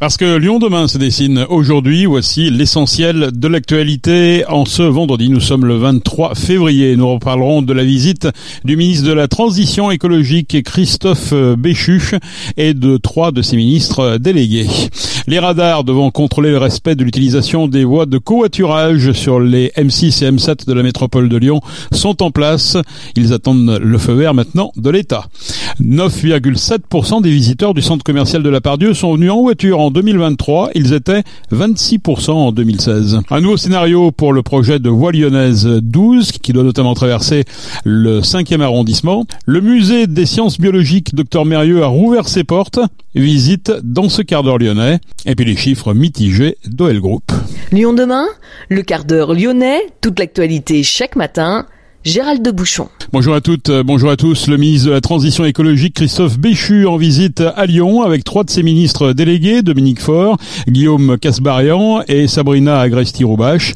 Parce que Lyon demain se dessine aujourd'hui, voici l'essentiel de l'actualité. En ce vendredi, nous sommes le 23 février. Nous reparlerons de la visite du ministre de la Transition écologique Christophe Béchu et de trois de ses ministres délégués. Les radars devant contrôler le respect de l'utilisation des voies de covoiturage sur les M6 et M7 de la métropole de Lyon sont en place. Ils attendent le feu vert maintenant de l'État. 9,7% des visiteurs du centre commercial de la Pardieu sont venus en voiture 2023. Ils étaient 26% en 2016. Un nouveau scénario pour le projet de voie lyonnaise 12 qui doit notamment traverser le 5e arrondissement. Le musée des sciences biologiques Dr Mérieux a rouvert ses portes. Visite dans ce quart d'heure lyonnais. Et puis les chiffres mitigés d'OL Group. Lyon demain, le quart d'heure lyonnais, toute l'actualité chaque matin. Gérald de Bouchon. Bonjour à toutes, euh, bonjour à tous. Le ministre de la Transition écologique Christophe Béchu en visite à Lyon avec trois de ses ministres délégués, Dominique Faure, Guillaume Casbarian et Sabrina Agresti-Roubache.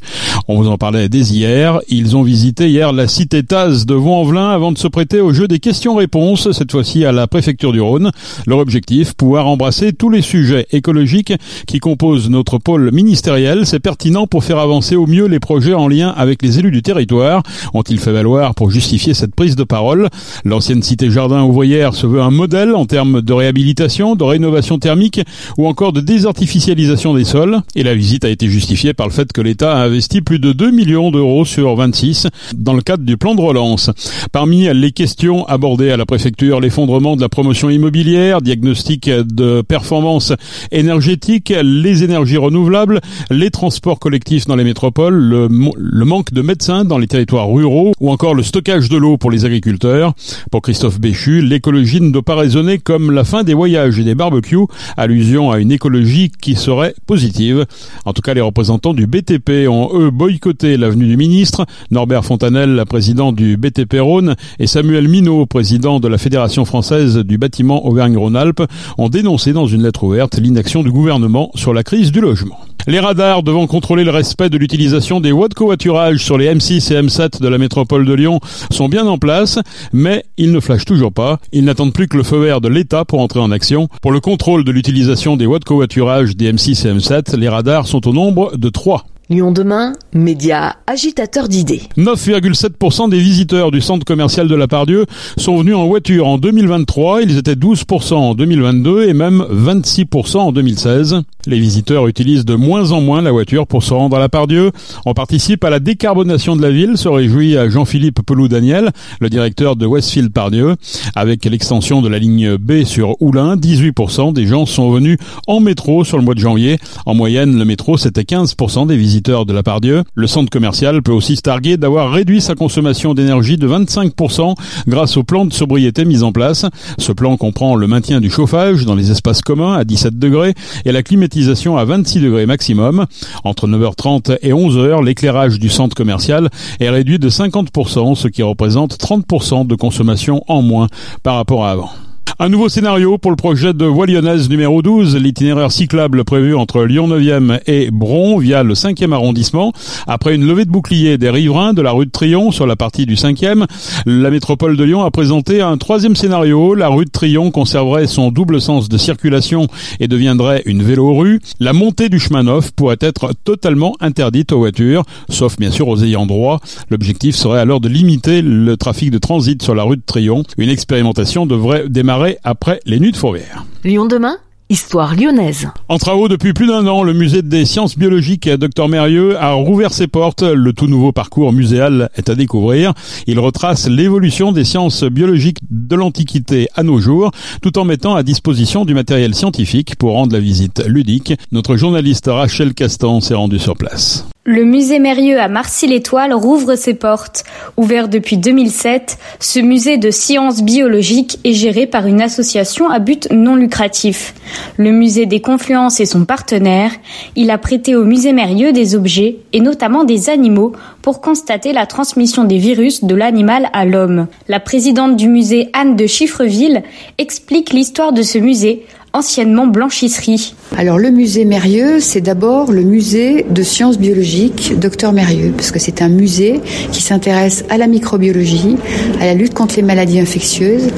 On vous en parlait dès hier. Ils ont visité hier la cité Taz de Vaux-en-Velin avant de se prêter au jeu des questions-réponses, cette fois-ci à la préfecture du Rhône. Leur objectif, pouvoir embrasser tous les sujets écologiques qui composent notre pôle ministériel. C'est pertinent pour faire avancer au mieux les projets en lien avec les élus du territoire. Ont-ils fait pour justifier cette prise de parole. L'ancienne cité jardin ouvrière se veut un modèle en termes de réhabilitation, de rénovation thermique ou encore de désartificialisation des sols. Et la visite a été justifiée par le fait que l'État a investi plus de 2 millions d'euros sur 26 dans le cadre du plan de relance. Parmi les questions abordées à la préfecture, l'effondrement de la promotion immobilière, diagnostic de performance énergétique, les énergies renouvelables, les transports collectifs dans les métropoles, le, le manque de médecins dans les territoires ruraux ou encore le stockage de l'eau pour les agriculteurs. Pour Christophe Béchu, l'écologie ne doit pas résonner comme la fin des voyages et des barbecues, allusion à une écologie qui serait positive. En tout cas, les représentants du BTP ont eux boycotté l'avenue du ministre. Norbert Fontanel, président du BTP Rhône, et Samuel Minot, président de la Fédération française du bâtiment Auvergne-Rhône-Alpes, ont dénoncé dans une lettre ouverte l'inaction du gouvernement sur la crise du logement. Les radars devant contrôler le respect de l'utilisation des voies de covoiturage sur les M6 et M7 de la métropole de Lyon sont bien en place, mais ils ne flashent toujours pas. Ils n'attendent plus que le feu vert de l'État pour entrer en action. Pour le contrôle de l'utilisation des voies de covoiturage des M6 et M7, les radars sont au nombre de trois. Lyon demain, média agitateur d'idées. 9,7% des visiteurs du centre commercial de la Pardieu sont venus en voiture en 2023. Ils étaient 12% en 2022 et même 26% en 2016. Les visiteurs utilisent de moins en moins la voiture pour se rendre à la Pardieu. On participe à la décarbonation de la ville, se réjouit Jean-Philippe Pelou-Daniel, le directeur de Westfield Pardieu. Avec l'extension de la ligne B sur Oulin, 18% des gens sont venus en métro sur le mois de janvier. En moyenne, le métro, c'était 15% des visiteurs de la Pardieu. Le centre commercial peut aussi se targuer d'avoir réduit sa consommation d'énergie de 25% grâce au plan de sobriété mis en place. Ce plan comprend le maintien du chauffage dans les espaces communs à 17 degrés et la climatisation à 26 degrés maximum. Entre 9h30 et 11h, l'éclairage du centre commercial est réduit de 50%, ce qui représente 30% de consommation en moins par rapport à avant. Un nouveau scénario pour le projet de voie lyonnaise numéro 12, l'itinéraire cyclable prévu entre Lyon 9e et Bron via le 5e arrondissement. Après une levée de bouclier des riverains de la rue de Trion sur la partie du 5e, la métropole de Lyon a présenté un troisième scénario. La rue de Trion conserverait son double sens de circulation et deviendrait une vélo-rue. La montée du chemin neuf pourrait être totalement interdite aux voitures, sauf bien sûr aux ayants droit. L'objectif serait alors de limiter le trafic de transit sur la rue de Trion. Une expérimentation devrait démarrer après les nuits de. Lyon demain Histoire lyonnaise. En travaux depuis plus d'un an, le musée des sciences biologiques Dr Mérieux a rouvert ses portes. Le tout nouveau parcours muséal est à découvrir. Il retrace l'évolution des sciences biologiques de l'Antiquité à nos jours, tout en mettant à disposition du matériel scientifique pour rendre la visite ludique. Notre journaliste Rachel Castan s'est rendue sur place. Le musée Mérieux à Marcy-l'Étoile rouvre ses portes. Ouvert depuis 2007, ce musée de sciences biologiques est géré par une association à but non lucratif. Le musée des Confluences est son partenaire. Il a prêté au musée Mérieux des objets, et notamment des animaux, pour constater la transmission des virus de l'animal à l'homme. La présidente du musée Anne de Chiffreville explique l'histoire de ce musée, anciennement blanchisserie. Alors le musée Mérieux, c'est d'abord le musée de sciences biologiques Docteur Mérieux, parce que c'est un musée qui s'intéresse à la microbiologie, à la lutte contre les maladies infectieuses,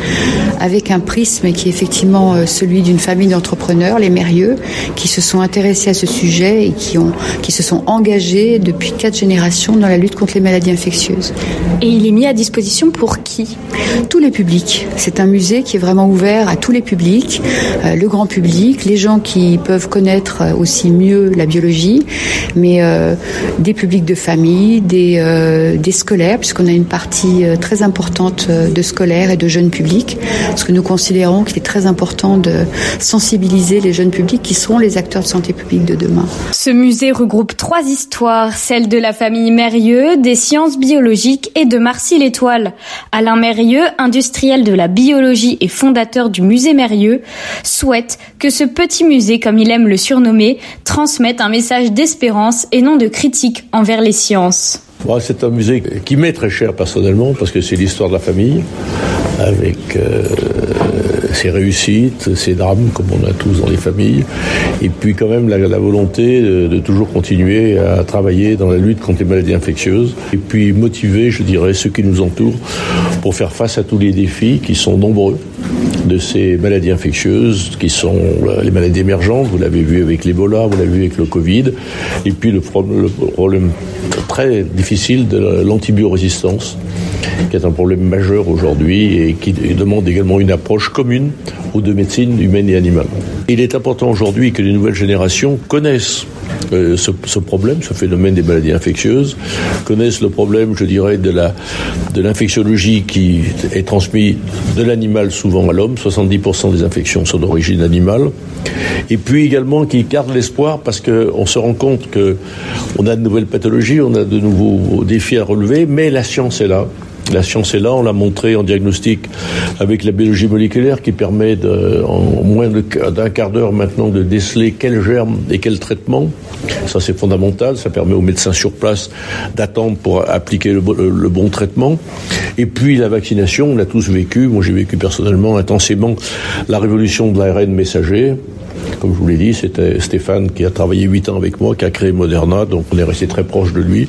avec un prisme qui est effectivement euh, celui d'une famille d'entrepreneurs, les Mérieux, qui se sont intéressés à ce sujet et qui, ont, qui se sont engagés depuis quatre générations dans la lutte contre les maladies infectieuses. Et il est mis à disposition pour qui? Tous les publics. C'est un musée qui est vraiment ouvert à tous les publics, euh, le grand public, les gens qui peuvent connaître euh, aussi mieux la biologie, mais euh, des publics de famille, des, euh, des scolaires, puisqu'on a une partie très importante de scolaires et de jeunes publics, parce que nous considérons qu'il est très important de sensibiliser les jeunes publics qui seront les acteurs de santé publique de demain. Ce musée regroupe trois histoires, celle de la famille Mérieux, des sciences biologiques et de Marcy l'Étoile. Alain Mérieux, industriel de la biologie et fondateur du musée Mérieux, souhaite que ce petit musée, comme il aime le surnommer, transmette un message d'espérance et non de critique envers les sciences. C'est un musée qui m'est très cher personnellement parce que c'est l'histoire de la famille avec euh, ses réussites, ses drames comme on a tous dans les familles et puis quand même la, volonté de, toujours continuer à travailler dans la lutte contre les maladies infectieuses et puis motiver, je dirais, ceux qui nous entourent pour faire face à tous les défis qui sont nombreux de ces maladies infectieuses qui sont les maladies émergentes, vous l'avez vu avec l'Ebola, vous l'avez vu avec le Covid, et puis le, le problème très difficile de l'antibiorésistance, qui est un problème majeur aujourd'hui et qui demande également une approche commune aux deux médecines humaines et animales. Il est important aujourd'hui que les nouvelles générations connaissent euh, ce, problème, ce phénomène des maladies infectieuses, connaissent le problème, je dirais, de l'infectiologie qui est transmise de l'animal souvent à l'homme. 70% des infections sont d'origine animale. Et puis également qui gardent l'espoir parce qu'on se rend compte que on a de nouvelles pathologies, on a de nouveaux défis à relever, mais la science est là. La science est là, on l'a montré en diagnostic avec la biologie moléculaire qui permet en moins d'un quart d'heure maintenant de déceler quel germe et quel traitement. Ça c'est fondamental, ça permet aux médecins sur place d'attendre pour appliquer le, bon traitement. Et puis la vaccination, on l'a tous vécu, moi j'ai vécu personnellement intensément la révolution de l'ARN messager. Comme je vous l'ai dit, c'était Stéphane qui a travaillé 8 ans avec moi, qui a créé Moderna, donc on est resté très proche de lui,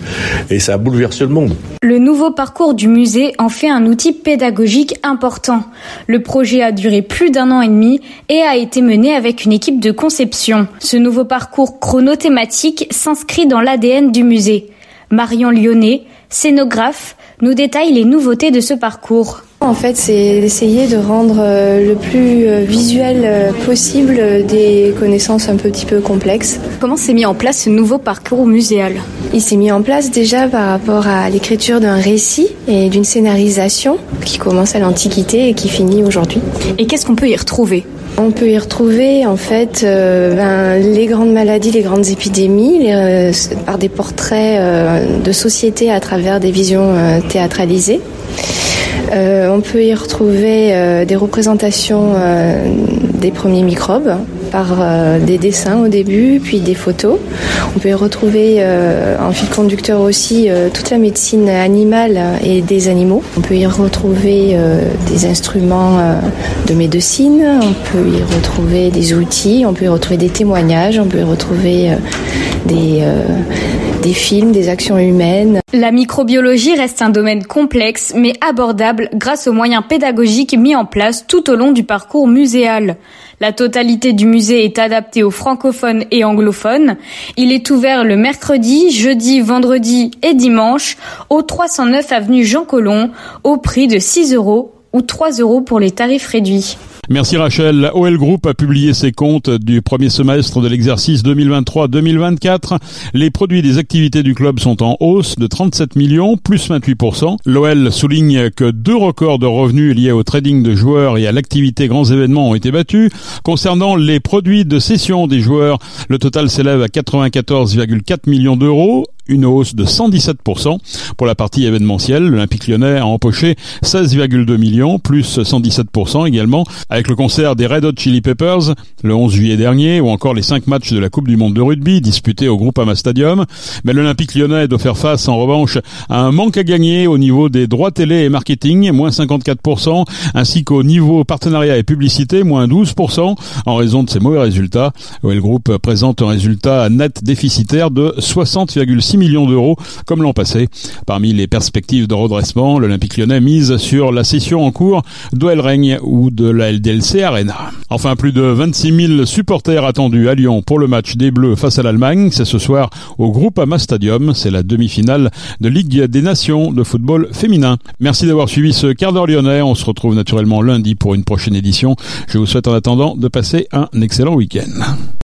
et ça a bouleversé le monde. Le nouveau parcours du musée en fait un outil pédagogique important. Le projet a duré plus d'un an et demi et a été mené avec une équipe de conception. Ce nouveau parcours chronothématique s'inscrit dans l'ADN du musée. Marion Lyonnais, scénographe, nous détaille les nouveautés de ce parcours. En fait, c'est d'essayer de rendre le plus visuel possible des connaissances un petit peu complexes. Comment s'est mis en place ce nouveau parcours muséal? Il s'est mis en place déjà par rapport à l'écriture d'un récit et d'une scénarisation qui commence à l'Antiquité et qui finit aujourd'hui. Et qu'est-ce qu'on peut y retrouver? On peut y retrouver en fait euh, ben, les grandes maladies, les grandes épidémies, euh, par des portraits euh, de société à travers des visions théâtralisées. On peut y retrouver des représentations des premiers microbes par des dessins au début, puis des photos. On peut y retrouver en fil conducteur aussi toute la médecine animale et des animaux. On peut y retrouver des instruments de médecine, on peut y retrouver des outils, on peut y retrouver des témoignages, on peut y retrouver des des films, des actions humaines. La microbiologie reste un domaine complexe mais abordable grâce aux moyens pédagogiques mis en place tout au long du parcours muséal. La totalité du musée est adaptée aux francophones et anglophones. Il est ouvert le mercredi, jeudi, vendredi et dimanche au 309 avenue Jean Colomb au prix de 6 euros ou 3 euros pour les tarifs réduits. Merci Rachel. OL Group a publié ses comptes du premier semestre de l'exercice 2023-2024. Les produits des activités du club sont en hausse de 37 millions, plus 28%. L'OL souligne que deux records de revenus liés au trading de joueurs et à l'activité grands événements ont été battus. Concernant les produits de cession des joueurs, le total s'élève à 94,4 millions d'euros une hausse de 117%. Pour la partie événementielle, l'Olympique lyonnais a empoché 16,2 millions, plus 117% également, avec le concert des Red Hot Chili Peppers le 11 juillet dernier, ou encore les 5 matchs de la Coupe du Monde de rugby disputés au Groupama Stadium. Mais l'Olympique lyonnais doit faire face en revanche à un manque à gagner au niveau des droits télé et marketing, moins 54%, ainsi qu'au niveau partenariat et publicité, moins 12%, en raison de ses mauvais résultats. le groupe présente un résultat net déficitaire de 60,6 millions d'euros, comme l'an passé. Parmi les perspectives de redressement, l'Olympique lyonnais mise sur la session en cours d'OL Règne ou de la LDLC Arena. Enfin, plus de 26 000 supporters attendus à Lyon pour le match des Bleus face à l'Allemagne. C'est ce soir au Groupama Stadium. C'est la demi-finale de Ligue des Nations de football féminin. Merci d'avoir suivi ce quart d'heure lyonnais. On se retrouve naturellement lundi pour une prochaine édition. Je vous souhaite en attendant de passer un excellent week-end.